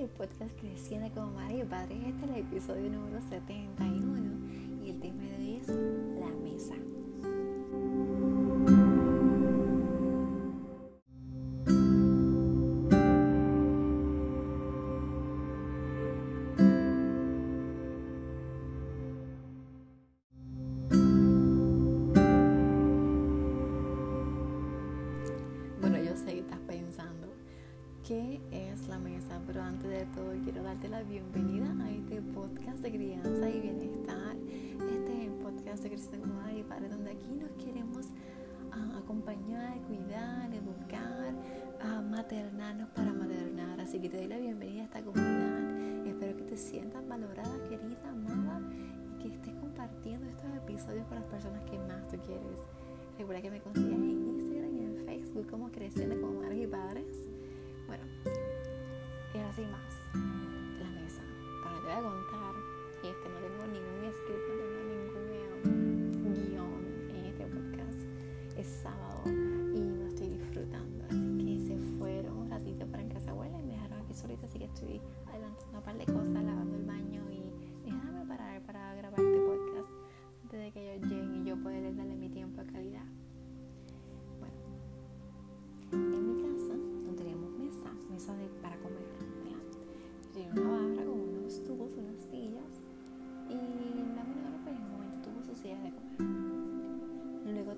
el podcast Creciendo como Madre y Padre. Este es el episodio número 71 y el tema de hoy es pero antes de todo quiero darte la bienvenida a este podcast de crianza y bienestar. Este es el podcast de Cristian como Madre y Padre, donde aquí nos queremos ah, acompañar, cuidar, educar, ah, maternarnos para maternar. Así que te doy la bienvenida a esta comunidad. Espero que te sientas valorada, querida, amada y que estés compartiendo estos episodios con las personas que más tú quieres. Recuerda que me consigas en Instagram y en Facebook como Creciendo como Madres y Padres. Bueno, y ahora sí más. La mesa. Pero te voy a contar, y este no tengo ningún script, no tengo ningún guion en este podcast. Es sábado y no estoy disfrutando. Así que se fueron un ratito para en casa abuela y me dejaron aquí solita, así que estoy adelantando un par de cosas,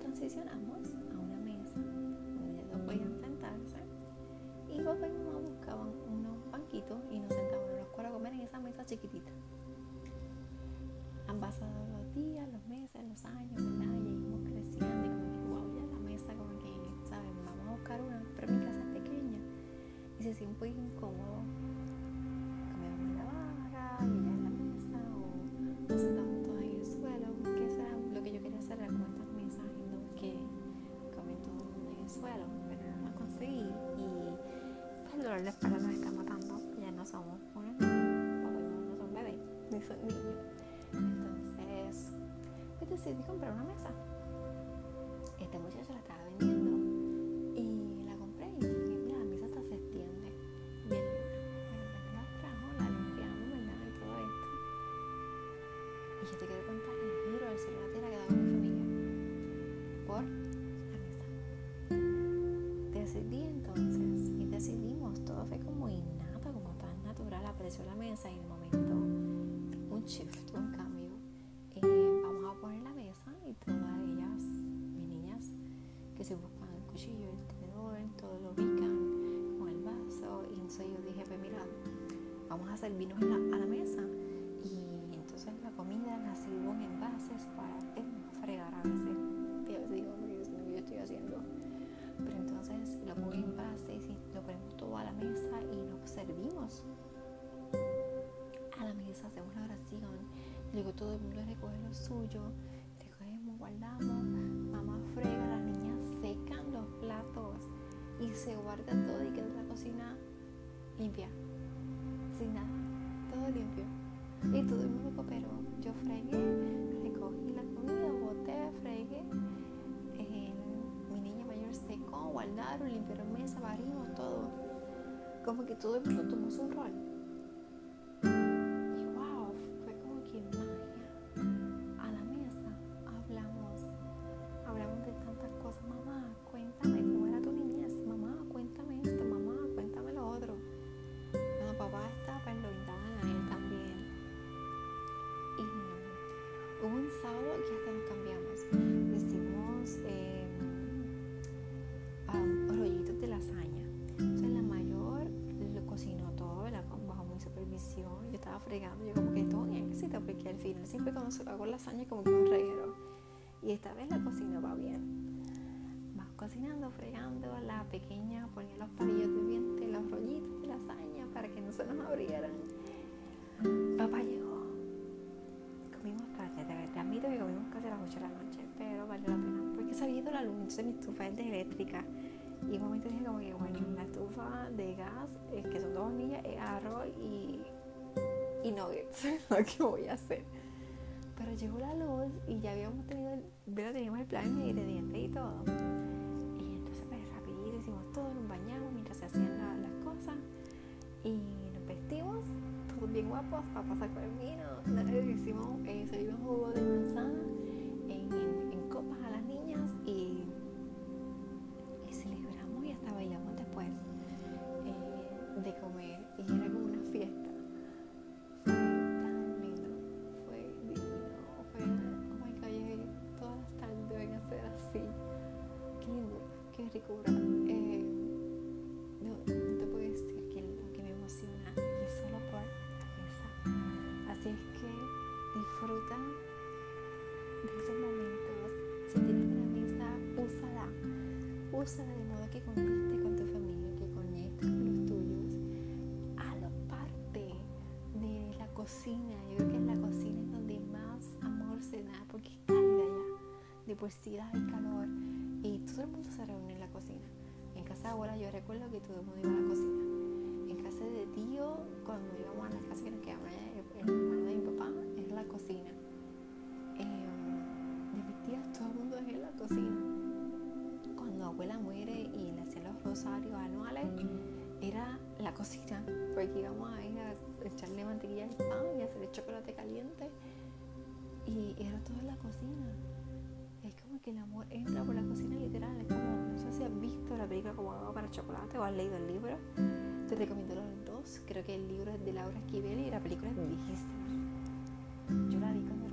transicionamos a una mesa donde ellos podían sentarse y papá y mamá buscaban unos banquitos y nos sentábamos los cuatro a comer en esa mesa chiquitita. Han pasado los días, los meses, los años, ¿verdad? Y íbamos creciendo y como que, wow, ya la mesa como que, ¿saben? Vamos a buscar una, pero mi casa es pequeña y se siente incómodo. De espalda nos está matando, ya no somos unos niños, no son bebés, ni son niños. Entonces, pues decidí comprar una mesa. Este muchacho la estaba vendiendo y la compré y mira, la mesa hasta se extiende. Bien. Bueno, la trajo, la limpiamos, ¿verdad? Y todo esto. Y yo te quiero contar el giro del cielo la tierra que mi familia por. Decidí entonces y decidimos, todo fue como innato, como tan natural, apareció la mesa y de momento un shift, un cambio. Eh, vamos a poner la mesa y todas ellas, mis niñas, que se buscan el cuchillo, el tenedor, todo lo ubican con el vaso. Y entonces yo dije, pues mira, vamos a la- a la mesa. Y entonces la comida la sirvo en envases para eh, todo el mundo recoge lo suyo, recogemos, guardamos, mamá frega, las niñas secan los platos y se guarda todo y queda la cocina limpia, sin nada, todo limpio. Y todo el mundo cooperó. Yo fregué, recogí la comida, boté, fregué. eh, mi niña mayor secó, guardaron, limpiaron mesa, barrimos todo. Como que todo el mundo tomó su rol. Siempre cuando se- hago lasaña como que un reguero. Y esta vez la cocina va bien. Va cocinando, fregando, la pequeña ponía los palillos de dientes, los rollitos de lasaña para que no se nos abrieran. Papá llegó. Comimos tarde, de verdad, admito que comimos casi a las 8 de la noche, pero valió la pena. Porque se había ido la luz, entonces mi estufa es de eléctrica. Y un momento dije como que, bueno, la estufa de gas, eh, que son dos hornillas, es arroz y, y nuggets, lo que voy a hacer. Llegó la luz y ya habíamos tenido, el, ¿verdad? teníamos el plan de ingredientes y todo. Y entonces pues rapidito hicimos todo, nos bañamos mientras se hacían la- las cosas. y nos vestimos, todos bien guapos, para pasar por el vino. Hicimos, eh, servimos jugo de manzana Eh, no, te puedo decir que lo que me emociona y solo por la mesa. Así es que disfruta de esos momentos. Si tienes una mesa, úsala. Úsala de modo que conectes con tu familia, que conectes con los tuyos. Hazlo parte de la cocina. Yo creo que en la cocina es donde más amor se da porque es cálida ya. De por sí da calor y todo el mundo se reúne en la cocina. En casa de abuela yo recuerdo que todo el mundo iba a la cocina. En casa de tío, cuando íbamos a la casa que nos quedaba el, hermano de mi papá, era la cocina. Eh, de mis tías, todo el mundo es en la cocina. Cuando abuela muere y le hacían los rosarios anuales, era la cocina, porque íbamos a ir a echarle mantequilla al pan y hacer el chocolate caliente. Y era todo en la cocina es como que el amor entra como Agua para chocolate o has leído el libro. Te recomiendo los dos. Creo que el libro es de Laura Esquivel y la película es. Yo la vi cuando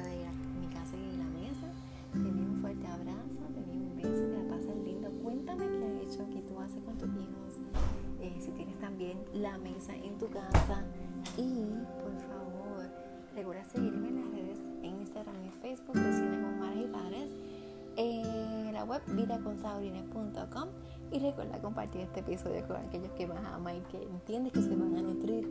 anécdota de mi casa y la mesa. Te envío un fuerte abrazo, te envío un beso, que la pases lindo. Cuéntame qué has hecho, qué tú haces con tus hijos, eh, si tienes también la mesa en tu casa. Y por favor, recuerda seguirme en las redes en Instagram y Facebook de Cine con Madres y Padres, en la web vidaconsaurines.com y recuerda compartir este episodio con aquellos que más aman y que entiendes que se van a nutrir